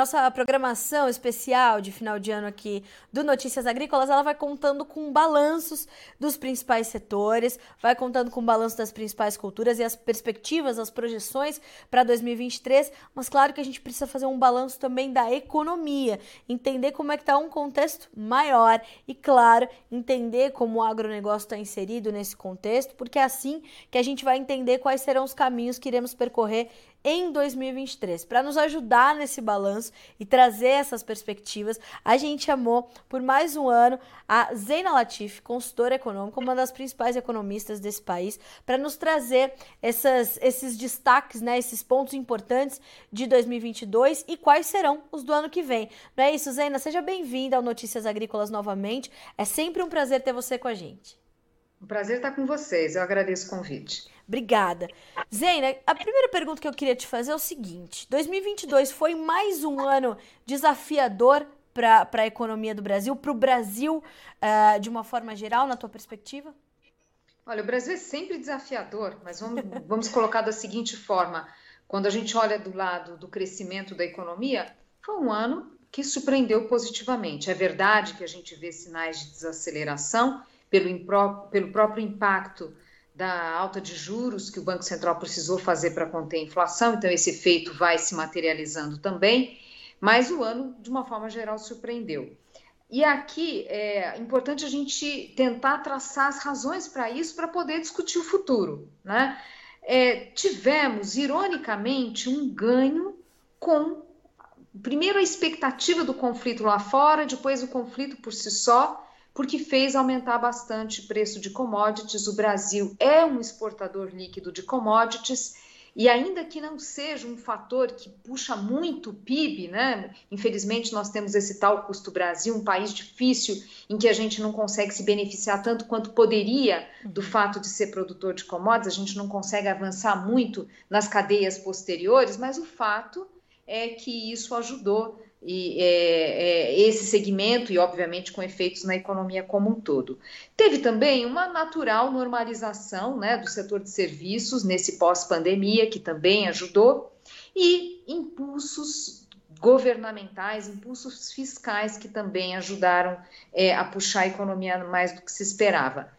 nossa programação especial de final de ano aqui do Notícias Agrícolas, ela vai contando com balanços dos principais setores, vai contando com balanço das principais culturas e as perspectivas, as projeções para 2023, mas claro que a gente precisa fazer um balanço também da economia, entender como é que está um contexto maior e, claro, entender como o agronegócio está inserido nesse contexto, porque é assim que a gente vai entender quais serão os caminhos que iremos percorrer em 2023. Para nos ajudar nesse balanço e trazer essas perspectivas, a gente chamou por mais um ano a Zeina Latif, consultora econômica, uma das principais economistas desse país, para nos trazer essas, esses destaques, né, esses pontos importantes de 2022 e quais serão os do ano que vem. Não é isso, Zeina? Seja bem-vinda ao Notícias Agrícolas novamente. É sempre um prazer ter você com a gente. Um prazer estar com vocês. Eu agradeço o convite. Obrigada. Zeina, a primeira pergunta que eu queria te fazer é o seguinte: 2022 foi mais um ano desafiador para a economia do Brasil, para o Brasil uh, de uma forma geral, na tua perspectiva? Olha, o Brasil é sempre desafiador, mas vamos, vamos colocar da seguinte forma: quando a gente olha do lado do crescimento da economia, foi um ano que surpreendeu positivamente. É verdade que a gente vê sinais de desaceleração pelo, pelo próprio impacto da alta de juros que o Banco Central precisou fazer para conter a inflação, então esse efeito vai se materializando também, mas o ano, de uma forma geral, surpreendeu. E aqui é importante a gente tentar traçar as razões para isso, para poder discutir o futuro. Né? É, tivemos, ironicamente, um ganho com, primeiro, a expectativa do conflito lá fora, depois o conflito por si só, porque fez aumentar bastante o preço de commodities. O Brasil é um exportador líquido de commodities e ainda que não seja um fator que puxa muito o PIB, né? Infelizmente nós temos esse tal custo Brasil, um país difícil em que a gente não consegue se beneficiar tanto quanto poderia do fato de ser produtor de commodities, a gente não consegue avançar muito nas cadeias posteriores, mas o fato é que isso ajudou e, é, é, esse segmento e, obviamente, com efeitos na economia como um todo. Teve também uma natural normalização né, do setor de serviços nesse pós-pandemia, que também ajudou, e impulsos governamentais, impulsos fiscais que também ajudaram é, a puxar a economia mais do que se esperava.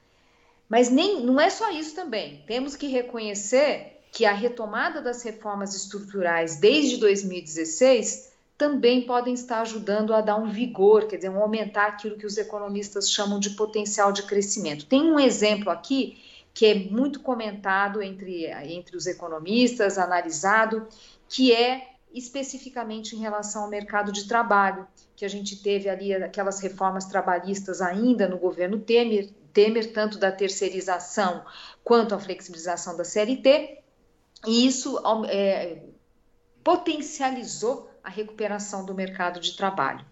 Mas nem, não é só isso também. Temos que reconhecer que a retomada das reformas estruturais desde 2016 também podem estar ajudando a dar um vigor, quer dizer, um aumentar aquilo que os economistas chamam de potencial de crescimento. Tem um exemplo aqui que é muito comentado entre, entre os economistas, analisado, que é especificamente em relação ao mercado de trabalho, que a gente teve ali aquelas reformas trabalhistas ainda no governo Temer, Temer tanto da terceirização quanto a flexibilização da CLT, e isso é, potencializou a recuperação do mercado de trabalho.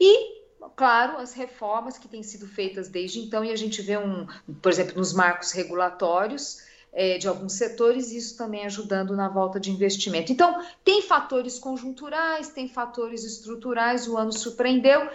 E, claro, as reformas que têm sido feitas desde então, e a gente vê um, por exemplo, nos marcos regulatórios, é, de alguns setores, isso também ajudando na volta de investimento. Então, tem fatores conjunturais, tem fatores estruturais, o ano surpreendeu.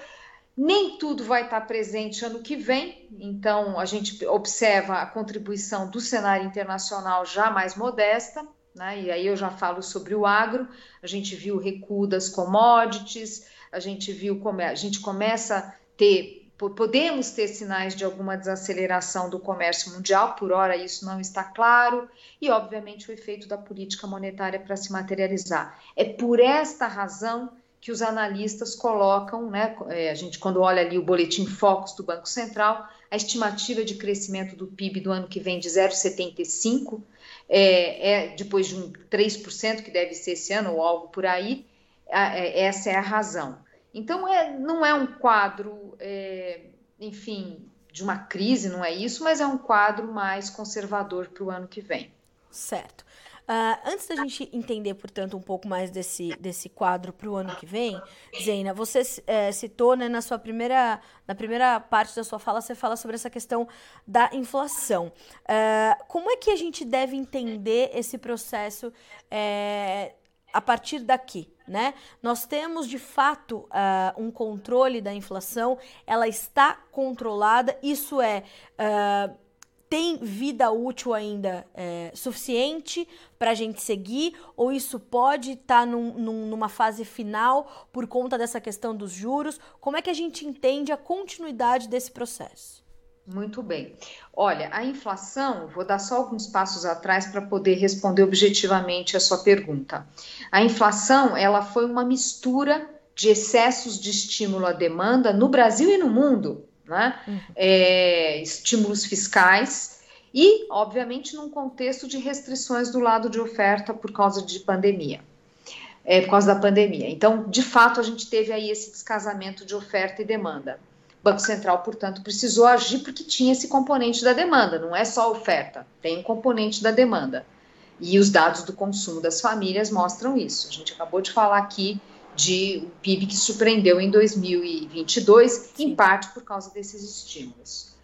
Nem tudo vai estar presente ano que vem, então a gente observa a contribuição do cenário internacional já mais modesta, né? E aí eu já falo sobre o agro, a gente viu o recuo das commodities, a gente viu como a gente começa a ter, podemos ter sinais de alguma desaceleração do comércio mundial, por hora isso não está claro, e obviamente o efeito da política monetária para se materializar. É por esta razão que os analistas colocam, né, é, a gente quando olha ali o boletim Focus do Banco Central, a estimativa de crescimento do PIB do ano que vem de 0,75, é, é, depois de um 3%, que deve ser esse ano ou algo por aí, é, essa é a razão. Então, é, não é um quadro, é, enfim, de uma crise, não é isso, mas é um quadro mais conservador para o ano que vem. Certo. Uh, antes da gente entender, portanto, um pouco mais desse, desse quadro para o ano que vem, Zeina, você é, citou né, na sua primeira, na primeira parte da sua fala, você fala sobre essa questão da inflação. Uh, como é que a gente deve entender esse processo é, a partir daqui? Né? Nós temos de fato uh, um controle da inflação, ela está controlada, isso é tem vida útil ainda é, suficiente para a gente seguir? Ou isso pode estar tá num, num, numa fase final por conta dessa questão dos juros? Como é que a gente entende a continuidade desse processo? Muito bem. Olha, a inflação, vou dar só alguns passos atrás para poder responder objetivamente a sua pergunta. A inflação, ela foi uma mistura de excessos de estímulo à demanda no Brasil e no mundo né? Uhum. É, estímulos fiscais e, obviamente, num contexto de restrições do lado de oferta por causa de pandemia. É, por causa da pandemia. Então, de fato, a gente teve aí esse descasamento de oferta e demanda. O Banco Central, portanto, precisou agir porque tinha esse componente da demanda, não é só oferta, tem um componente da demanda. E os dados do consumo das famílias mostram isso. A gente acabou de falar aqui de um PIB que surpreendeu em 2022, Sim. em parte por causa desses estímulos.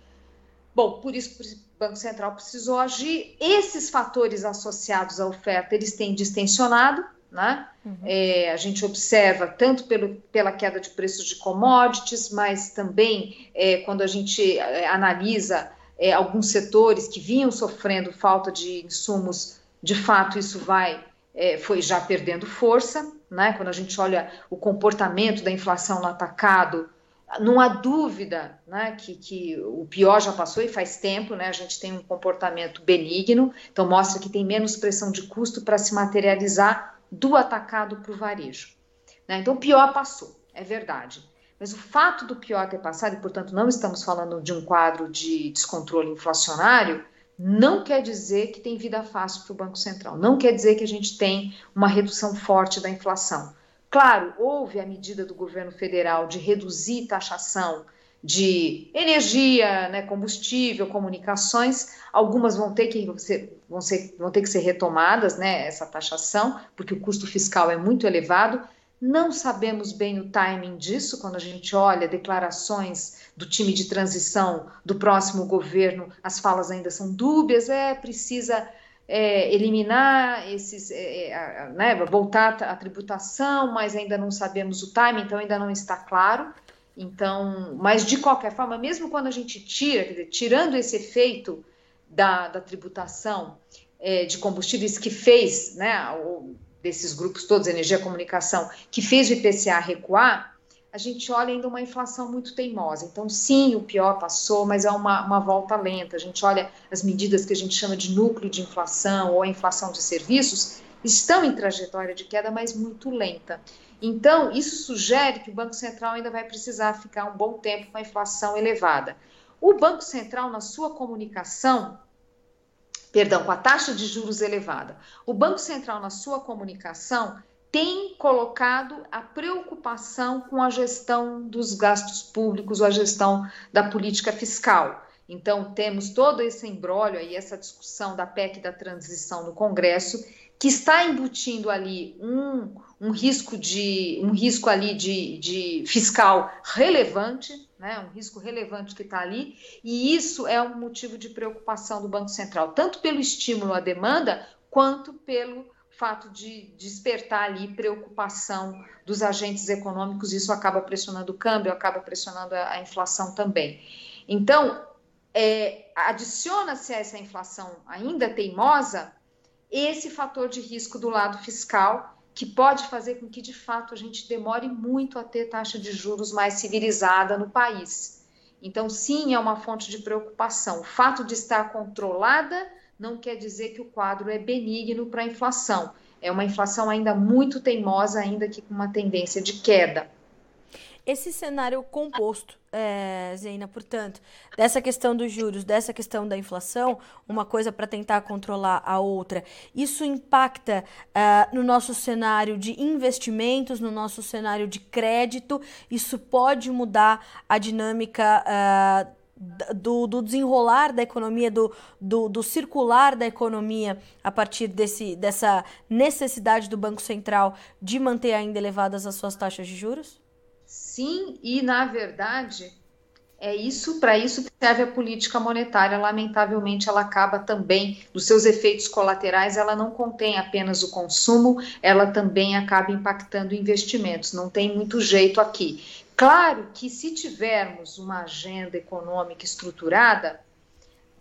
Bom, por isso o Banco Central precisou agir. Esses fatores associados à oferta, eles têm distensionado, né? Uhum. É, a gente observa tanto pelo, pela queda de preços de commodities, mas também é, quando a gente é, analisa é, alguns setores que vinham sofrendo falta de insumos, de fato isso vai é, foi já perdendo força, né? Quando a gente olha o comportamento da inflação no atacado, não há dúvida né, que, que o pior já passou e faz tempo, né, a gente tem um comportamento benigno, então mostra que tem menos pressão de custo para se materializar do atacado para o varejo. Né? Então o pior passou, é verdade. Mas o fato do pior ter passado, e portanto não estamos falando de um quadro de descontrole inflacionário, não quer dizer que tem vida fácil para o Banco Central, não quer dizer que a gente tem uma redução forte da inflação. Claro, houve a medida do governo federal de reduzir taxação de energia, né, combustível, comunicações, algumas vão ter que ser, vão, ser, vão ter que ser retomadas, né, essa taxação, porque o custo fiscal é muito elevado. Não sabemos bem o timing disso quando a gente olha declarações do time de transição do próximo governo, as falas ainda são dúbias, é precisa é, eliminar esses, é, é né, voltar à tributação, mas ainda não sabemos o time, então ainda não está claro. Então, mas de qualquer forma, mesmo quando a gente tira, dizer, tirando esse efeito da, da tributação é, de combustíveis que fez, né, o, desses grupos todos, energia comunicação, que fez o IPCA recuar, a gente olha ainda uma inflação muito teimosa. Então, sim, o pior passou, mas é uma, uma volta lenta. A gente olha as medidas que a gente chama de núcleo de inflação ou a inflação de serviços, estão em trajetória de queda, mas muito lenta. Então, isso sugere que o Banco Central ainda vai precisar ficar um bom tempo com a inflação elevada. O Banco Central, na sua comunicação, perdão, com a taxa de juros elevada, o Banco Central, na sua comunicação, tem colocado a preocupação com a gestão dos gastos públicos a gestão da política fiscal. Então, temos todo esse embrólio aí, essa discussão da PEC da transição no Congresso, que está embutindo ali um, um risco de um risco ali de, de fiscal relevante, né, um risco relevante que está ali, e isso é um motivo de preocupação do Banco Central, tanto pelo estímulo à demanda, quanto pelo fato de despertar ali preocupação dos agentes econômicos, isso acaba pressionando o câmbio, acaba pressionando a, inflação também. Então, é, adiciona-se a essa inflação ainda teimosa esse fator de risco do lado fiscal, que pode fazer com que, de fato, a gente demore muito a ter taxa de juros mais civilizada no país. Então, sim, é uma fonte de preocupação. O fato de estar controlada não quer dizer que o quadro é benigno para a inflação. É uma inflação ainda muito teimosa, ainda que com uma tendência de queda. Esse cenário composto, é, Zeina, portanto, dessa questão dos juros, dessa questão da inflação, uma coisa para tentar controlar a outra, isso impacta uh, no nosso cenário de investimentos, no nosso cenário de crédito, isso pode mudar a dinâmica. Uh, do, do, desenrolar da economia, do, do, do, circular da economia a partir desse, dessa necessidade do Banco Central de manter ainda elevadas as suas taxas de juros? Sim, e na verdade é isso, para isso que serve a política monetária. Lamentavelmente, ela acaba também, nos seus efeitos colaterais, ela não contém apenas o consumo, ela também acaba impactando investimentos. Não tem muito jeito aqui. Claro que se tivermos uma agenda econômica estruturada,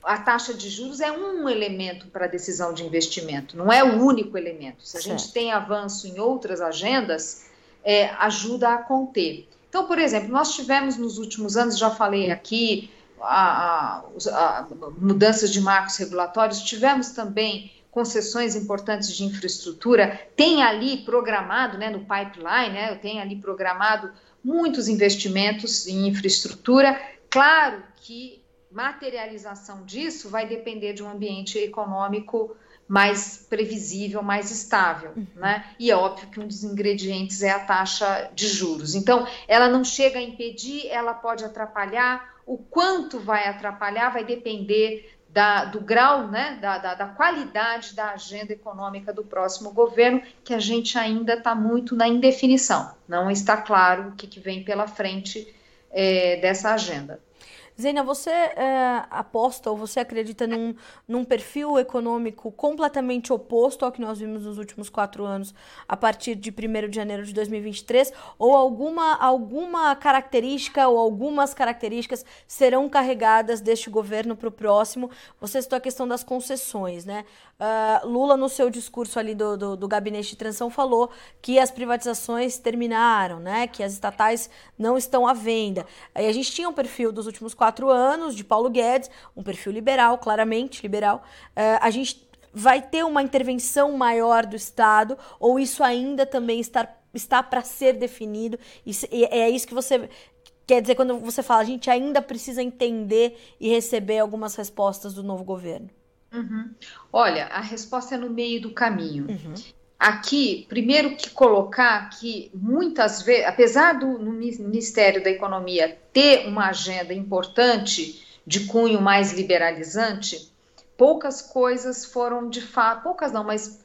a taxa de juros é um elemento para a decisão de investimento, não é o único elemento. Se a gente tem avanço em outras agendas, é, ajuda a conter. Então, por exemplo, nós tivemos nos últimos anos, já falei aqui, a, a, a mudanças de marcos regulatórios, tivemos também concessões importantes de infraestrutura, tem ali programado, né, no pipeline, né, tem ali programado muitos investimentos em infraestrutura. Claro que materialização disso vai depender de um ambiente econômico mais previsível, mais estável, uhum. né? E é óbvio que um dos ingredientes é a taxa de juros. Então, ela não chega a impedir, ela pode atrapalhar. O quanto vai atrapalhar vai depender da, do grau, né, da, da, da, qualidade da agenda econômica do próximo governo, que a gente ainda está muito na indefinição. Não está claro o que, que vem pela frente é, dessa agenda. Zena, você é, aposta ou você acredita num, num perfil econômico completamente oposto ao que nós vimos nos últimos quatro anos, a partir de 1 de janeiro de 2023? Ou alguma, alguma característica ou algumas características serão carregadas deste governo para o próximo? Você citou a questão das concessões, né? Uh, Lula, no seu discurso ali do, do, do, gabinete de transição, falou que as privatizações terminaram, né? Que as estatais não estão à venda. Aí a gente tinha um perfil dos últimos quatro anos de Paulo Guedes, um perfil liberal, claramente liberal. Uh, a gente vai ter uma intervenção maior do Estado ou isso ainda também está, está para ser definido? Isso, é isso que você quer dizer quando você fala a gente ainda precisa entender e receber algumas respostas do novo governo? Uhum. Olha, a resposta é no meio do caminho. Uhum. Aqui, primeiro que colocar que muitas vezes, apesar do Ministério da Economia ter uma agenda importante de cunho mais liberalizante, poucas coisas foram de fato, poucas não, mas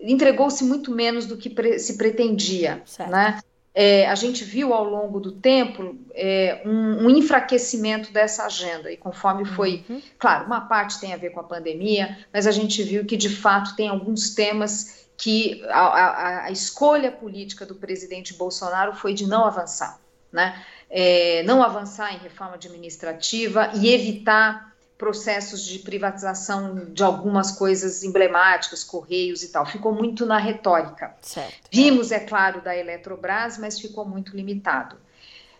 entregou-se muito menos do que pre se pretendia, certo. né? é, a gente viu ao longo do tempo é, um, um, enfraquecimento dessa agenda, e conforme foi, uhum. claro, uma parte tem a ver com a pandemia, mas a gente viu que de fato tem alguns temas que a, a, a escolha política do presidente Bolsonaro foi de não avançar, né? É, não avançar em reforma administrativa e evitar processos de privatização de algumas coisas emblemáticas, correios e tal. Ficou muito na retórica. Certo. Vimos, é claro, da Eletrobras, mas ficou muito limitado.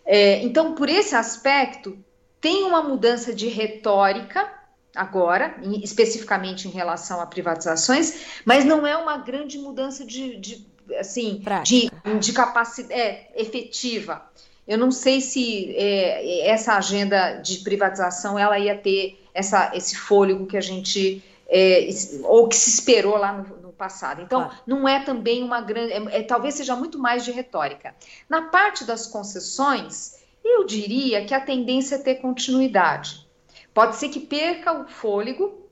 É, então, por esse aspecto, tem uma mudança de retórica agora, em, especificamente em relação a privatizações, mas não é uma grande mudança de, de assim, de, de capacidade é, efetiva. Eu não sei se é, essa agenda de privatização ela ia ter essa, esse fôlego que a gente é, ou que se esperou lá no, no passado. Então, não é também uma grande, é, é, talvez seja muito mais de retórica. Na parte das concessões, eu diria que a tendência é ter continuidade. Pode ser que perca o fôlego,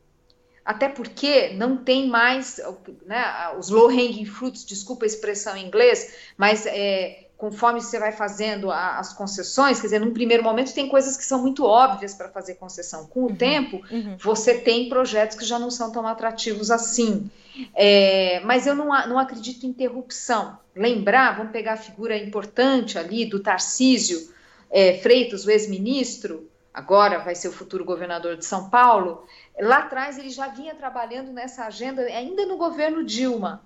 até porque não tem mais né, os low hanging fruits, desculpa a expressão em inglês, mas é, conforme você vai fazendo a, as concessões, quer dizer, num primeiro momento tem coisas que são muito óbvias para fazer concessão. Com o uhum, tempo, uhum. você tem projetos que já não são tão atrativos assim. É, mas eu não, não acredito em interrupção. Lembrar, vamos pegar a figura importante ali do Tarcísio é, Freitas, o ex-ministro, agora vai ser o futuro governador de São Paulo. Lá atrás ele já vinha trabalhando nessa agenda, ainda no governo Dilma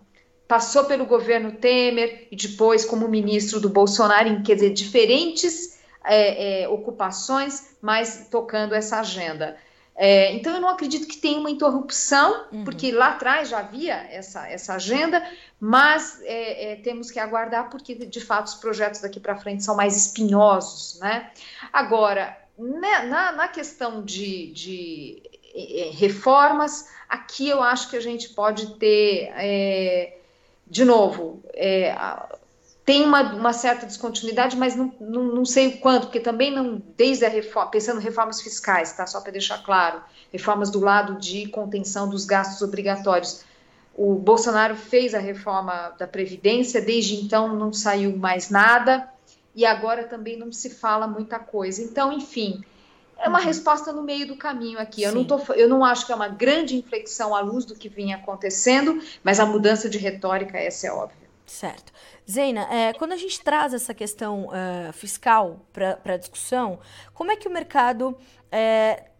passou pelo governo Temer e depois como ministro do Bolsonaro, em quer dizer, diferentes é, é, ocupações, mas tocando essa agenda. É, então, eu não acredito que tenha uma interrupção, uhum. porque lá atrás já havia essa, essa agenda, mas é, é, temos que aguardar, porque de fato os projetos daqui para frente são mais espinhosos. Né? Agora, na, na questão de, de é, reformas, aqui eu acho que a gente pode ter de novo, é, tem uma, uma, certa descontinuidade, mas não, não, não, sei o quanto, porque também não, desde a reforma, pensando em reformas fiscais, tá? Só para deixar claro, reformas do lado de contenção dos gastos obrigatórios. O Bolsonaro fez a reforma da Previdência, desde então não saiu mais nada, e agora também não se fala muita coisa. Então, enfim, é uma uhum. resposta no meio do caminho aqui. Eu não, tô, eu não acho que é uma grande inflexão à luz do que vinha acontecendo, mas a mudança de retórica, essa é óbvia. Certo. Zeina, é, quando a gente traz essa questão uh, fiscal para a discussão, como é que o mercado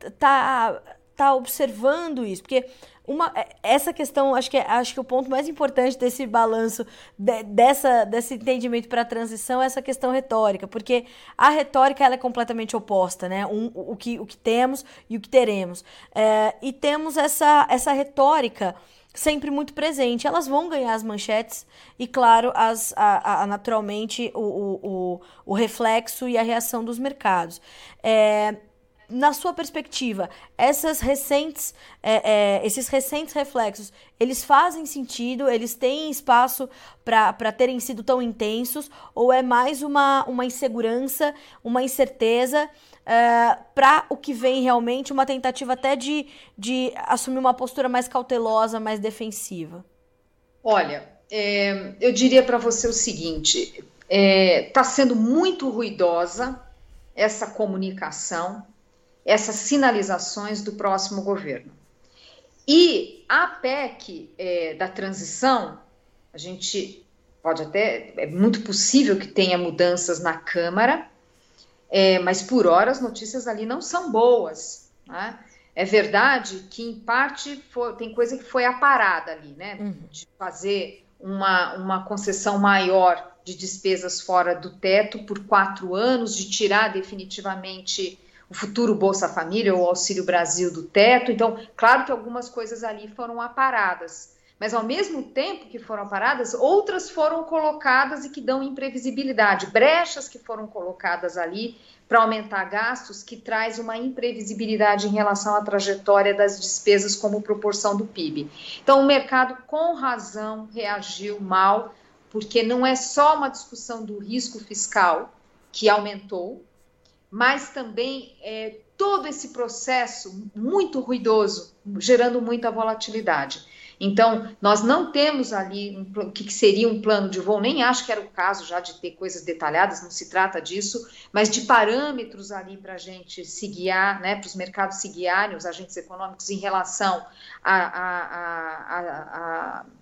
está é, tá observando isso? Porque uma, é, essa questão, acho que, é, acho que o ponto mais importante desse balanço, de, dessa, desse entendimento para a transição é essa questão retórica, porque a retórica ela é completamente oposta, né? Um, o, que, o que temos e o que teremos. É, e temos essa, essa retórica sempre muito presente. Elas vão ganhar as manchetes e, claro, as, a, a, naturalmente o, o, o, reflexo e a reação dos mercados. É, na sua perspectiva, essas recentes, é, é, esses recentes reflexos, eles fazem sentido? Eles têm espaço para terem sido tão intensos? Ou é mais uma, uma insegurança, uma incerteza é, para o que vem realmente, uma tentativa até de, de assumir uma postura mais cautelosa, mais defensiva? Olha, é, eu diria para você o seguinte: está é, sendo muito ruidosa essa comunicação essas sinalizações do próximo governo. E a PEC é, da transição, a gente pode até, é muito possível que tenha mudanças na Câmara, é, mas por hora as notícias ali não são boas. Né? É verdade que, em parte, foi, tem coisa que foi aparada ali, né? Uhum. De fazer uma, uma concessão maior de despesas fora do teto por quatro anos, de tirar definitivamente o futuro Bolsa Família ou Auxílio Brasil do teto. Então, claro que algumas coisas ali foram aparadas, mas ao mesmo tempo que foram aparadas, outras foram colocadas e que dão imprevisibilidade, brechas que foram colocadas ali para aumentar gastos, que traz uma imprevisibilidade em relação à trajetória das despesas como proporção do PIB. Então, o mercado, com razão, reagiu mal, porque não é só uma discussão do risco fiscal que aumentou, mas também é, todo esse processo muito ruidoso, gerando muita volatilidade. Então, nós não temos ali o que seria um plano de voo, nem acho que era o caso já de ter coisas detalhadas, não se trata disso, mas de parâmetros ali para a gente se guiar, né, para os mercados se guiarem, os agentes econômicos, em relação à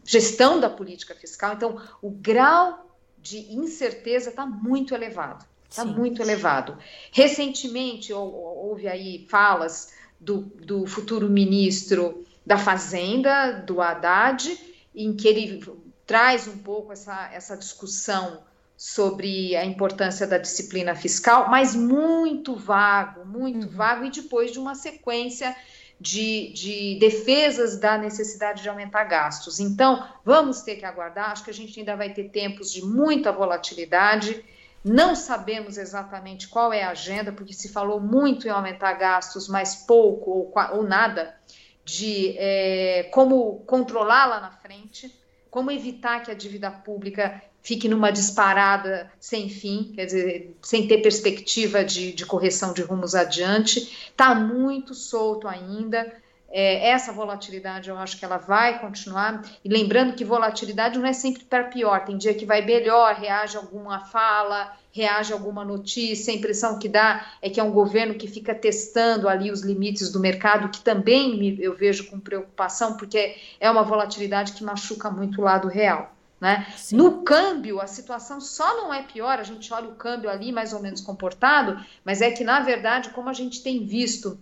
gestão da política fiscal. Então, o grau de incerteza está muito elevado. Está muito elevado. Recentemente houve aí falas do, do futuro ministro da Fazenda, do Haddad, em que ele traz um pouco essa, essa discussão sobre a importância da disciplina fiscal, mas muito vago, muito uhum. vago, e depois de uma sequência de, de, defesas da necessidade de aumentar gastos. Então, vamos ter que aguardar, acho que a gente ainda vai ter tempos de muita volatilidade não sabemos exatamente qual é a agenda, porque se falou muito em aumentar gastos, mas pouco ou, ou nada de é, como controlar lá na frente, como evitar que a dívida pública fique numa disparada sem fim, quer dizer, sem ter perspectiva de, de correção de rumos adiante. Está muito solto ainda. É, essa volatilidade eu acho que ela vai continuar. E lembrando que volatilidade não é sempre para pior, tem dia que vai melhor, reage a alguma fala, reage a alguma notícia. A impressão que dá é que é um governo que fica testando ali os limites do mercado, que também eu vejo com preocupação, porque é uma volatilidade que machuca muito o lado real. Né? No câmbio, a situação só não é pior, a gente olha o câmbio ali mais ou menos comportado, mas é que, na verdade, como a gente tem visto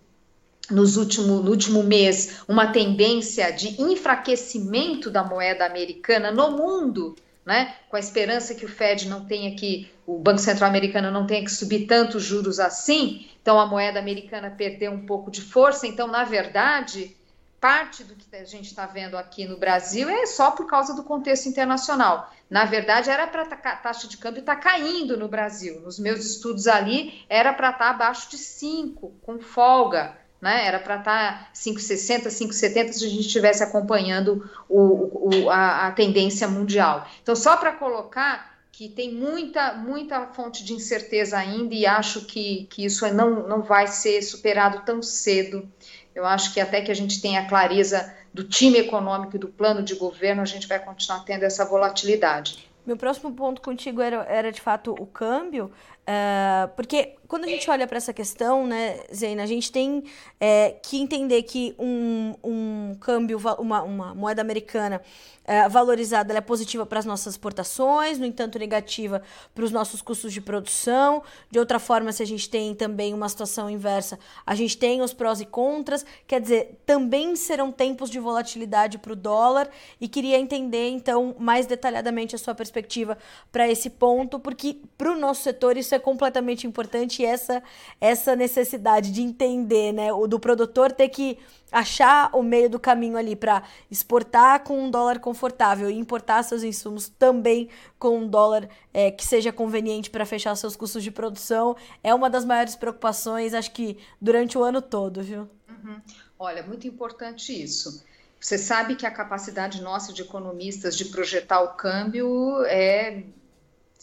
nos último, no último mês uma tendência de enfraquecimento da moeda americana no mundo, né, com a esperança que o Fed não tenha que, o Banco Central americano não tenha que subir tantos juros assim, então a moeda americana perdeu um pouco de força. Então, na verdade, parte do que a gente está vendo aqui no Brasil é só por causa do contexto internacional. Na verdade, era para a taxa de câmbio estar tá caindo no Brasil. Nos meus estudos ali, era para estar tá abaixo de 5, com folga né? Era para estar 5,60, 5,70 se a gente estivesse acompanhando o, o, a, a tendência mundial. Então, só para colocar que tem muita, muita fonte de incerteza ainda e acho que, que isso não, não vai ser superado tão cedo. Eu acho que até que a gente tenha clareza do time econômico e do plano de governo, a gente vai continuar tendo essa volatilidade. Meu próximo ponto contigo era, era de fato o câmbio, uh, porque quando a gente olha para essa questão, né, Zeina, a gente tem é, que entender que um, um câmbio, uma, uma moeda americana é, valorizada, é positiva para as nossas exportações, no entanto, negativa para os nossos custos de produção. De outra forma, se a gente tem também uma situação inversa, a gente tem os prós e contras. Quer dizer, também serão tempos de volatilidade para o dólar e queria entender, então, mais detalhadamente a sua perspectiva para esse ponto, porque para o nosso setor isso é completamente importante essa, essa necessidade de entender, né, o do produtor ter que achar o meio do caminho ali para exportar com um dólar confortável e importar seus insumos também com um dólar é, que seja conveniente para fechar seus custos de produção é uma das maiores preocupações, acho que durante o ano todo, viu? Uhum. Olha, muito importante isso. Você sabe que a capacidade nossa de economistas de projetar o câmbio é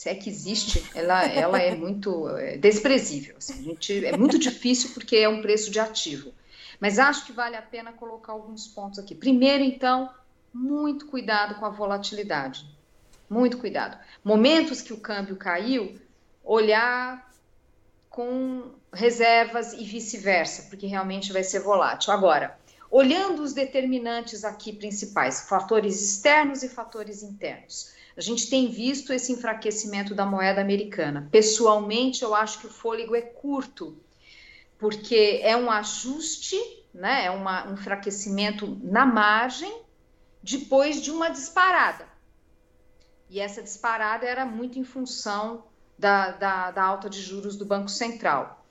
se é que existe, ela, ela é muito é, desprezível. Assim, gente, é muito difícil porque é um preço de ativo. Mas acho que vale a pena colocar alguns pontos aqui. Primeiro, então, muito cuidado com a volatilidade. Muito cuidado. Momentos que o câmbio caiu, olhar com reservas e vice-versa, porque realmente vai ser volátil. Agora, olhando os determinantes aqui principais, fatores externos e fatores internos. A gente tem visto esse enfraquecimento da moeda americana. Pessoalmente, eu acho que o fôlego é curto porque é um ajuste, né, é uma, um enfraquecimento na margem depois de uma disparada. E essa disparada era muito em função da, da, da alta de juros do Banco Central.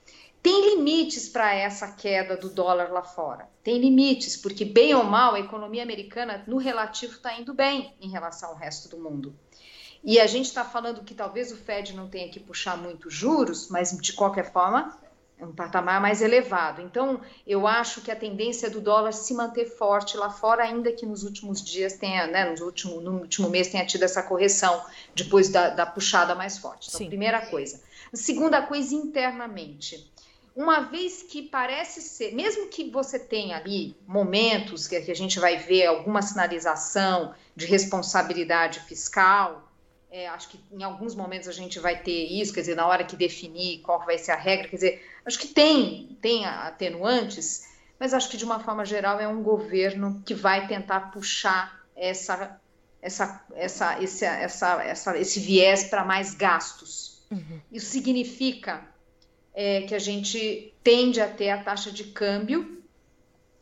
Tem limites para essa queda do dólar lá fora. Tem limites, porque, bem ou mal, a economia americana, no relativo, está indo bem em relação ao resto do mundo. E a gente está falando que talvez o Fed não tenha que puxar muito juros, mas, de qualquer forma, é um patamar mais elevado. Então, eu acho que a tendência do dólar se manter forte lá fora, ainda que nos últimos dias tenha, né, no último, no último mês tenha tido essa correção depois da, da puxada mais forte. Então, Sim. primeira coisa. segunda coisa, internamente. Uma vez que parece ser, mesmo que você tenha ali momentos que a gente vai ver alguma sinalização de responsabilidade fiscal, é, acho que em alguns momentos a gente vai ter isso, quer dizer, na hora que definir qual vai ser a regra, quer dizer, acho que tem, tem atenuantes, mas acho que de uma forma geral é um governo que vai tentar puxar essa, essa, essa, esse, essa, essa, esse viés para mais gastos. Uhum. Isso significa é, que a gente tende a ter a taxa de câmbio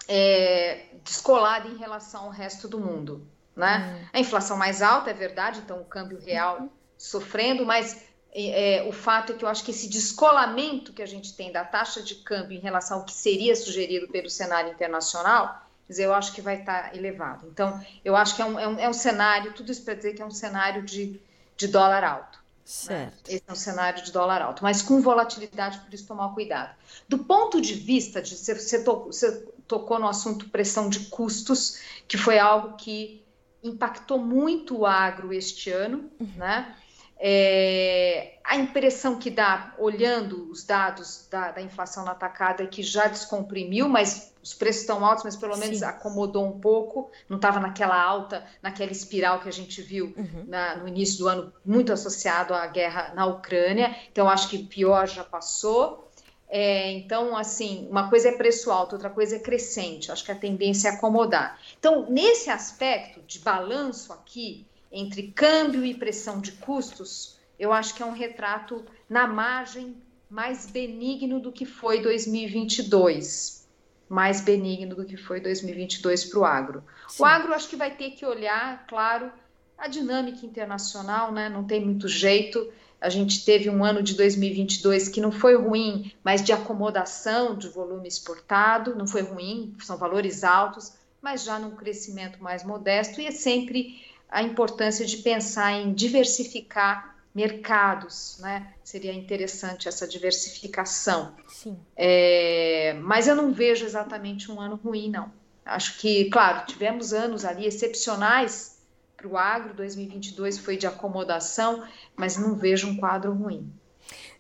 é, descolada em relação ao resto do mundo. Né? Uhum. A inflação mais alta, é verdade, então o câmbio real uhum. sofrendo, mas é, o fato é que eu acho que esse descolamento que a gente tem da taxa de câmbio em relação ao que seria sugerido pelo cenário internacional, dizer, eu acho que vai estar elevado. Então, eu acho que é um, é um, é um cenário, tudo isso para dizer que é um cenário de, de dólar alto. Certo. Né? Esse é um cenário de dólar alto, mas com volatilidade, por isso tomar cuidado. Do ponto de vista de você, você, tocou, você tocou no assunto pressão de custos, que foi algo que impactou muito o agro este ano, uhum. né? É, a impressão que dá, olhando os dados da, da, inflação na atacada, é que já descomprimiu, mas os preços estão altos, mas pelo menos Sim. acomodou um pouco, não estava naquela alta, naquela espiral que a gente viu uhum. na, no início do ano, muito associado à guerra na Ucrânia. Então, acho que o pior já passou. É, então, assim, uma coisa é preço alto, outra coisa é crescente. Acho que a tendência é acomodar. Então, nesse aspecto de balanço aqui entre câmbio e pressão de custos, eu acho que é um retrato na margem mais benigno do que foi 2022. Mais benigno do que foi 2022 para o agro. Sim. O agro acho que vai ter que olhar, claro, a dinâmica internacional, né? Não tem muito jeito. A gente teve um ano de 2022 que não foi ruim, mas de acomodação de volume exportado, não foi ruim, são valores altos, mas já num crescimento mais modesto, e é sempre a importância de pensar em diversificar mercados, né? Seria interessante essa diversificação. Sim. É, mas eu não vejo exatamente um ano ruim, não. Acho que, claro, tivemos anos ali excepcionais para o agro, 2022 foi de acomodação, mas não vejo um quadro ruim.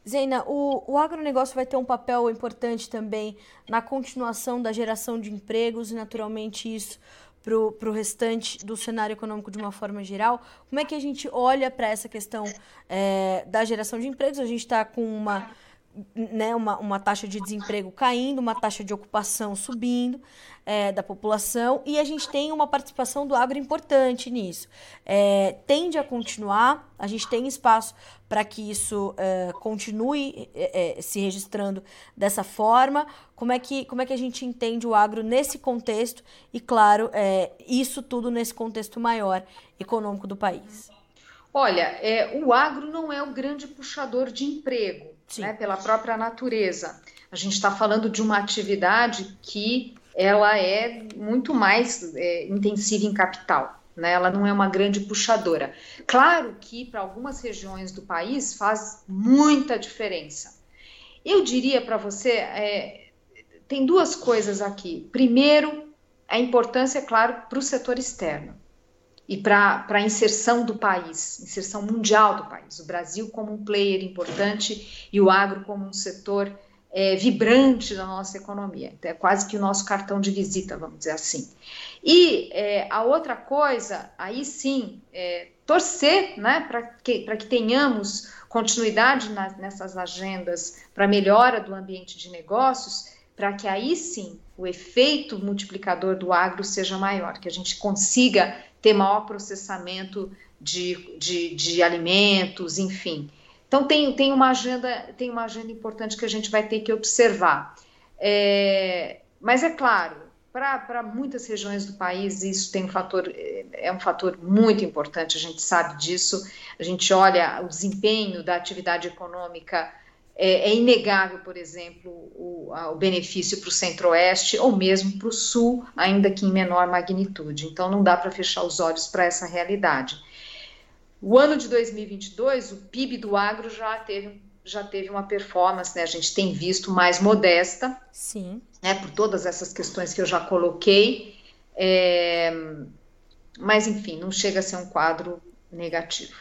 Zeina, o, o agronegócio vai ter um papel importante também na continuação da geração de empregos e, naturalmente, isso para o restante do cenário econômico de uma forma geral. Como é que a gente olha para essa questão é, da geração de empregos? A gente está com uma né, uma, uma taxa de desemprego caindo, uma taxa de ocupação subindo é, da população, e a gente tem uma participação do agro importante nisso. É, tende a continuar, a gente tem espaço para que isso é, continue é, é, se registrando dessa forma. Como é, que, como é que a gente entende o agro nesse contexto e, claro, é, isso tudo nesse contexto maior econômico do país? Olha, o agro não é o grande puxador de emprego, né, pela própria natureza. A gente está falando de uma atividade que ela é muito mais é, intensiva em capital. Né? Ela não é uma grande puxadora. Claro que para algumas regiões do país faz muita diferença. Eu diria para você, é, tem duas coisas aqui. Primeiro, a importância, é claro, para o setor externo e para a inserção do país, inserção mundial do país. O Brasil como um player importante e o agro como um setor é, vibrante da nossa economia. Então, é quase que o nosso cartão de visita, vamos dizer assim. E é, a outra coisa, aí sim, é, torcer né, para que, que tenhamos continuidade nessas agendas para melhora do ambiente de negócios, para que aí sim o efeito multiplicador do agro seja maior, que a gente consiga ter maior processamento de, de, de alimentos, enfim. Então tem, tem, uma agenda, tem uma agenda importante que a gente vai ter que observar. É, mas é claro, para muitas regiões do país isso tem um fator é, é um fator muito importante, a gente sabe disso. A gente olha o desempenho da atividade econômica é, é inegável, por exemplo, o, o benefício para o centro-oeste ou mesmo para o sul, ainda que em menor magnitude. Então, não dá para fechar os olhos para essa realidade. O ano de 2022, o PIB do agro já teve, já teve uma performance, né? A gente tem visto mais modesta, sim, né? Por todas essas questões que eu já coloquei, é, mas enfim, não chega a ser um quadro negativo.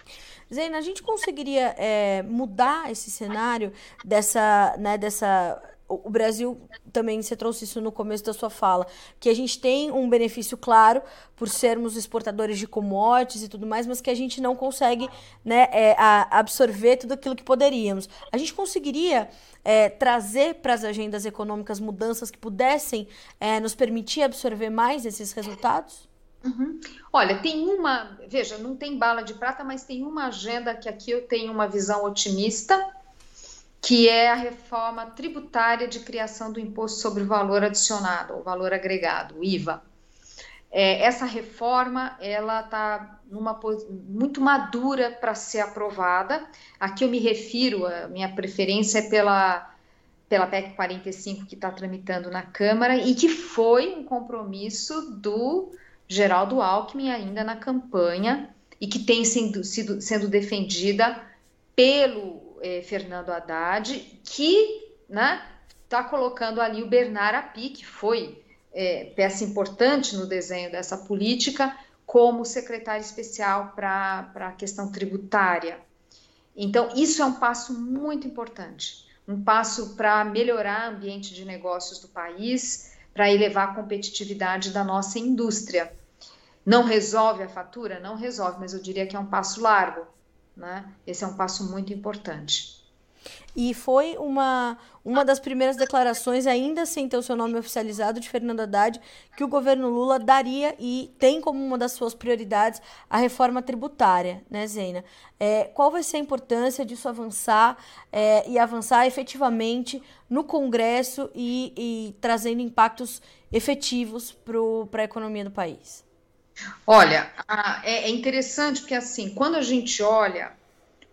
Zena, a gente conseguiria é, mudar esse cenário dessa, né, dessa o Brasil também você trouxe isso no começo da sua fala, que a gente tem um benefício claro por sermos exportadores de commodities e tudo mais, mas que a gente não consegue né, é, absorver tudo aquilo que poderíamos. A gente conseguiria é, trazer para as agendas econômicas mudanças que pudessem é, nos permitir absorver mais esses resultados? Uhum. Olha, tem uma, veja, não tem bala de prata, mas tem uma agenda que aqui eu tenho uma visão otimista, que é a reforma tributária de criação do imposto sobre o valor adicionado, ou valor agregado, o IVA. É, essa reforma ela está muito madura para ser aprovada. Aqui eu me refiro, a minha preferência é pela pela PEC 45 que está tramitando na Câmara e que foi um compromisso do Geraldo Alckmin ainda na campanha e que tem sendo, sido, sendo defendida pelo eh, Fernando Haddad, que está né, colocando ali o Bernard Api, que foi eh, peça importante no desenho dessa política, como secretário especial para a questão tributária. Então, isso é um passo muito importante, um passo para melhorar o ambiente de negócios do país, para elevar a competitividade da nossa indústria. Não resolve a fatura? Não resolve, mas eu diria que é um passo largo. Né? Esse é um passo muito importante. E foi uma, uma das primeiras declarações, ainda sem ter o seu nome oficializado, de Fernando Haddad, que o governo Lula daria e tem como uma das suas prioridades a reforma tributária, né, Zena? É, qual vai ser a importância disso avançar é, e avançar efetivamente no Congresso e, e trazendo impactos efetivos para a economia do país? Olha, é, é interessante porque assim, quando a gente olha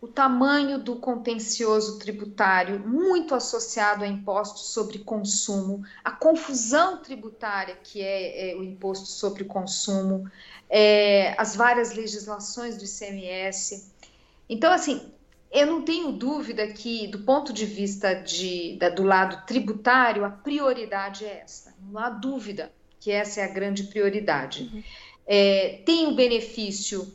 o tamanho do contencioso tributário, muito associado a impostos sobre consumo, a confusão tributária que é, é o imposto sobre o consumo, é, as várias legislações do ICMS. Então, assim, eu não tenho dúvida que, do ponto de vista de, da, do lado tributário, a prioridade é essa. Não há dúvida que essa é a grande prioridade. Uhum. É, tem o benefício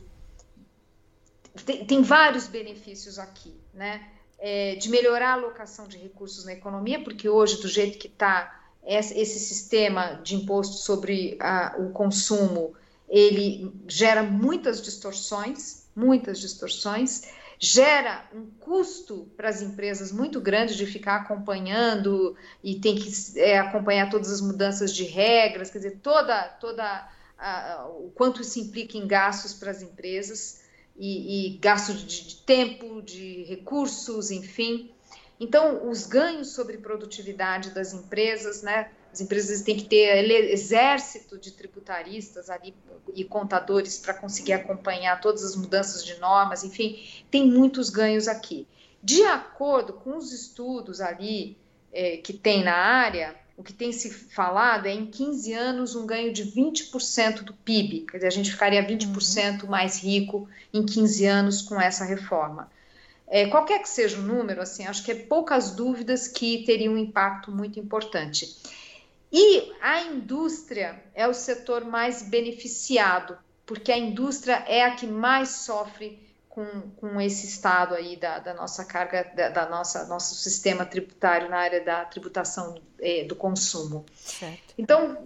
tem, tem vários benefícios aqui, né? É, de melhorar a alocação de recursos na economia, porque hoje, do jeito que está esse sistema de imposto sobre a, o consumo, ele gera muitas distorções, muitas distorções, gera um custo para as empresas muito grande de ficar acompanhando e tem que é, acompanhar todas as mudanças de regras, quer dizer, toda, toda a, o quanto isso implica em gastos para as empresas e, e gasto de, de tempo, de recursos, enfim. Então, os ganhos sobre produtividade das empresas, né? As empresas têm que ter exército de tributaristas ali e contadores para conseguir acompanhar todas as mudanças de normas, enfim, tem muitos ganhos aqui. De acordo com os estudos ali é, que tem na área, o que tem se falado é em 15 anos um ganho de 20% do PIB, quer dizer, a gente ficaria 20% uhum. mais rico em 15 anos com essa reforma. É, qualquer que seja o número, assim, acho que é poucas dúvidas que teria um impacto muito importante. E a indústria é o setor mais beneficiado, porque a indústria é a que mais sofre com, com esse estado aí da, da nossa carga, da, da, nossa nosso sistema tributário na área da tributação é, do consumo. Certo. Então,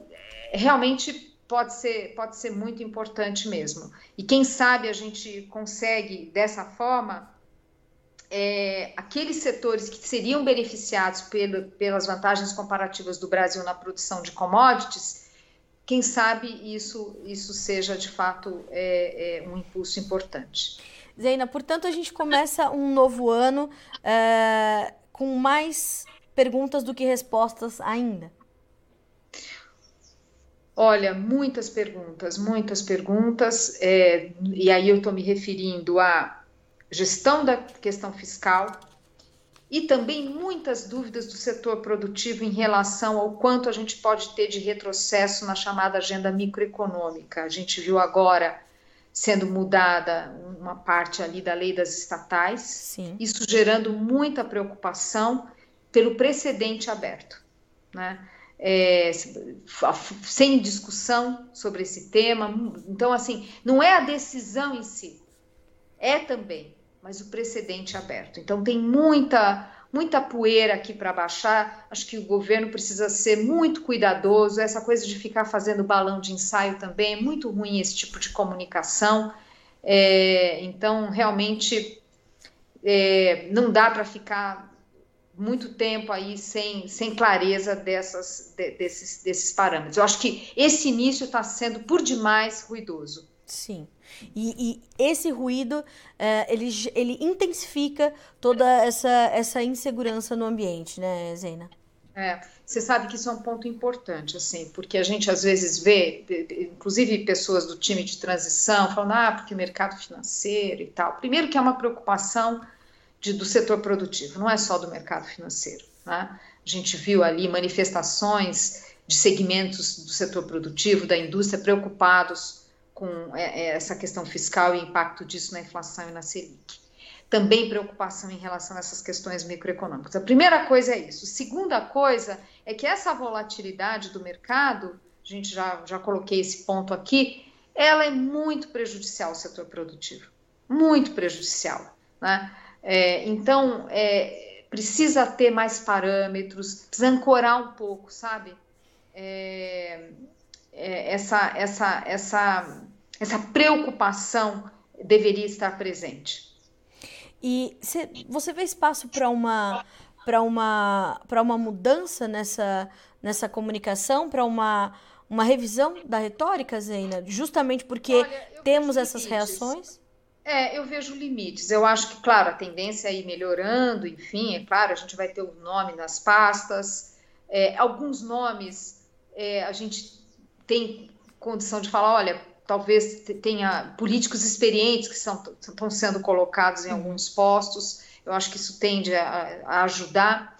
realmente pode ser, pode ser muito importante mesmo. E quem sabe a gente consegue, dessa forma, é, aqueles setores que seriam beneficiados pelo, pelas vantagens comparativas do Brasil na produção de commodities, quem sabe isso, isso seja de fato é, é um impulso importante. Zeina, portanto, a gente começa um novo ano é, com mais perguntas do que respostas ainda. Olha, muitas perguntas, muitas perguntas, é, e aí eu estou me referindo a gestão da questão fiscal e também muitas dúvidas do setor produtivo em relação ao quanto a gente pode ter de retrocesso na chamada agenda microeconômica. A gente viu agora sendo mudada uma parte ali da lei das estatais, Sim. isso gerando muita preocupação pelo precedente aberto, né? É, sem discussão sobre esse tema. Então, assim, não é a decisão em si, é também mas o precedente aberto. Então tem muita muita poeira aqui para baixar. Acho que o governo precisa ser muito cuidadoso. Essa coisa de ficar fazendo balão de ensaio também é muito ruim esse tipo de comunicação. É, então realmente é, não dá para ficar muito tempo aí sem, sem clareza dessas, de, desses, desses parâmetros. Eu acho que esse início está sendo por demais ruidoso. Sim. E, e esse ruído, é, ele, ele intensifica toda essa, essa insegurança no ambiente, né, Zena? É, você sabe que isso é um ponto importante, assim, porque a gente às vezes vê, inclusive pessoas do time de transição, falando, ah, porque mercado financeiro e tal. Primeiro que é uma preocupação de, do setor produtivo, não é só do mercado financeiro. Né? A gente viu ali manifestações de segmentos do setor produtivo, da indústria, preocupados com é, é, essa questão fiscal e impacto disso na inflação e na Selic. Também preocupação em relação a essas questões microeconômicas. A primeira coisa é isso. A segunda coisa é que essa volatilidade do mercado, a gente já, já coloquei esse ponto aqui, ela é muito prejudicial ao setor produtivo. Muito prejudicial. Né? É, então, é, precisa ter mais parâmetros, precisa ancorar um pouco, sabe? É, essa, essa, essa, essa preocupação deveria estar presente. E cê, você vê espaço para uma para uma para uma mudança nessa nessa comunicação, para uma uma revisão da retórica, Zeina, justamente porque Olha, temos essas limites. reações? É, eu vejo limites. Eu acho que, claro, a tendência é ir melhorando, enfim, é claro, a gente vai ter o nome nas pastas. É, alguns nomes é, a gente tem condição de falar, olha, talvez tenha políticos experientes que são, estão sendo colocados em uhum. alguns postos, eu acho que isso tende a, a ajudar,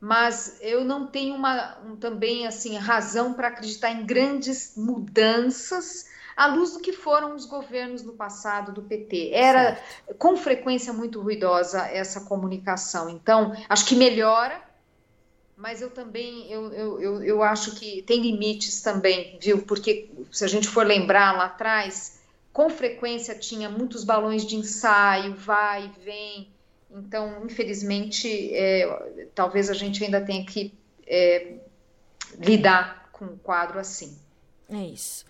mas eu não tenho uma, um, também assim razão para acreditar em grandes mudanças à luz do que foram os governos no passado do PT. Era certo. com frequência muito ruidosa essa comunicação. Então, acho que melhora, mas eu também eu, eu, eu, eu, acho que tem limites também, viu? Porque se a gente for lembrar lá atrás, com frequência tinha muitos balões de ensaio, vai vem. Então, infelizmente, é, talvez a gente ainda tenha que é, lidar com um quadro assim. É isso.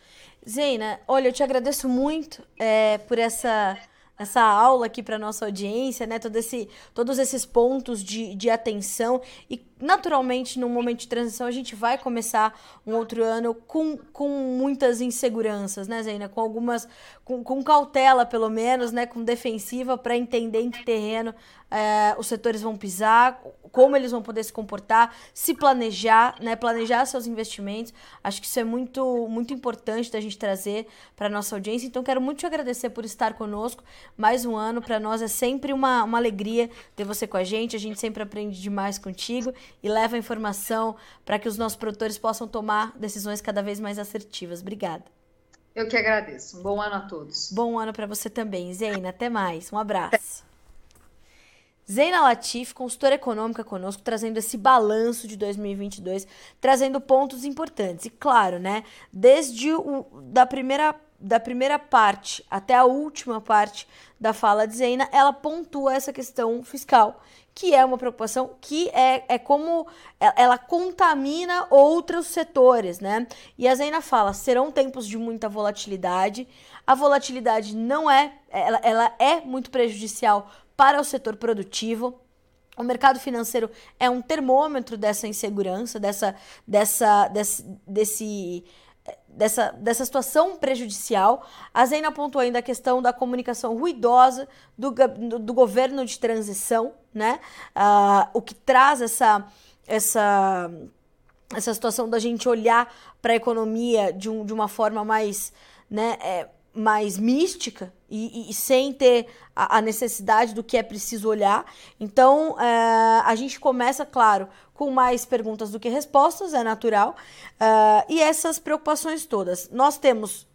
Zeina, olha, eu te agradeço muito é, por essa essa aula aqui para nossa audiência, né? Todo esse, todos esses pontos de, de atenção e naturalmente, num momento de transição, a gente vai começar um outro ano com, com muitas inseguranças, né, Zeina? Com algumas. Com, com cautela, pelo menos, né? Com defensiva, para entender em que terreno é, os setores vão pisar, como eles vão poder se comportar, se planejar, né? Planejar seus investimentos. Acho que isso é muito, muito importante da gente trazer para nossa audiência. Então, quero muito te agradecer por estar conosco. Mais um ano, para nós é sempre uma, uma alegria ter você com a gente. A gente sempre aprende demais contigo e leva informação para que os nossos produtores possam tomar decisões cada vez mais assertivas. Obrigada. Eu que agradeço. Um bom ano a todos. Bom ano para você também, Zeina. Até mais. Um abraço. Zeina Latif, consultora econômica conosco, trazendo esse balanço de 2022, trazendo pontos importantes. E claro, né, desde o da primeira da primeira parte até a última parte da fala de Zeina, ela pontua essa questão fiscal, que é uma preocupação que é, é como ela contamina outros setores, né? E a Zeina fala: serão tempos de muita volatilidade. A volatilidade não é, ela, ela é muito prejudicial para o setor produtivo. O mercado financeiro é um termômetro dessa insegurança, dessa, dessa, desse, desse dessa, dessa situação prejudicial. A Zena apontou ainda a questão da comunicação ruidosa do, do, do governo de transição, né? Uh, o que traz essa, essa, essa situação da gente olhar para a economia de, um, de uma forma mais, né, é, mais mística e, e, sem ter a, a, necessidade do que é preciso olhar. Então, é, a gente começa, claro, com mais perguntas do que respostas, é natural. Uh, e essas preocupações todas. Nós temos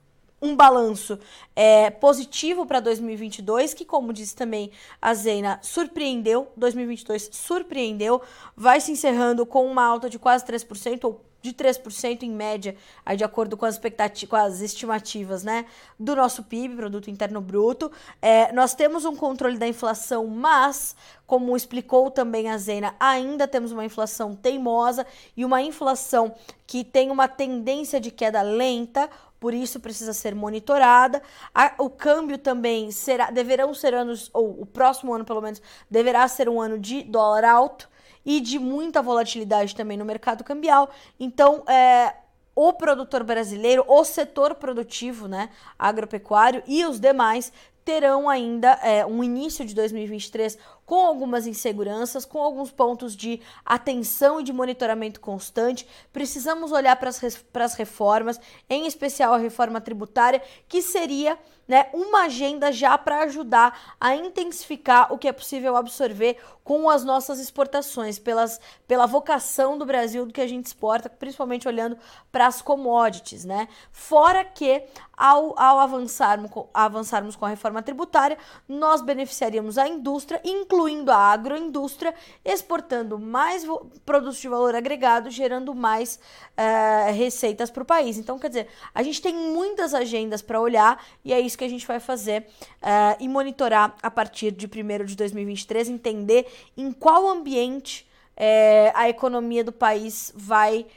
um balanço é, positivo para 2022, que, como disse também a Zeina, surpreendeu. 2022 surpreendeu, vai se encerrando com uma alta de quase 3%, ou de 3% em média, aí de acordo com as expectativas, com as estimativas, né, do nosso PIB, produto interno bruto. É, nós temos um controle da inflação, mas como explicou também a Zena, ainda temos uma inflação teimosa e uma inflação que tem uma tendência de queda lenta, por isso precisa ser monitorada. A, o câmbio também será, deverão ser anos, ou o próximo ano pelo menos, deverá ser um ano de dólar alto e de muita volatilidade também no mercado cambial. Então, é, o produtor brasileiro, o setor produtivo, né, agropecuário e os demais terão ainda é, um início de 2023 com algumas inseguranças, com alguns pontos de atenção e de monitoramento constante. Precisamos olhar para as reformas, em especial a reforma tributária, que seria né, uma agenda já para ajudar a intensificar o que é possível absorver com as nossas exportações, pelas, pela vocação do Brasil do que a gente exporta, principalmente olhando para as commodities, né? Fora que ao, ao avançarmos, avançarmos com a reforma tributária, nós beneficiaríamos a indústria, incluindo a agroindústria, exportando mais produtos de valor agregado, gerando mais uh, receitas para o país. Então, quer dizer, a gente tem muitas agendas para olhar e é isso que a gente vai fazer uh, e monitorar a partir de 1 de 2023, entender em qual ambiente uh, a economia do país vai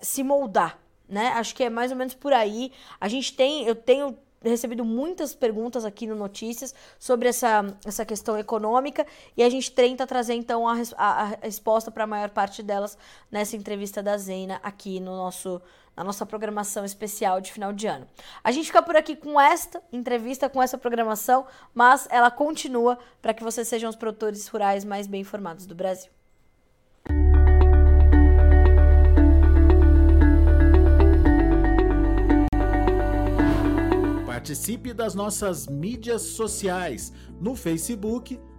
se moldar né? Acho que é mais ou menos por aí. A gente tem, eu tenho recebido muitas perguntas aqui no Notícias sobre essa, essa questão econômica e a gente tenta trazer então a, a, a resposta para a maior parte delas nessa entrevista da Zena aqui no nosso na nossa programação especial de final de ano. A gente fica por aqui com esta entrevista, com essa programação, mas ela continua para que vocês sejam os produtores rurais mais bem informados do Brasil. Participe das nossas mídias sociais no Facebook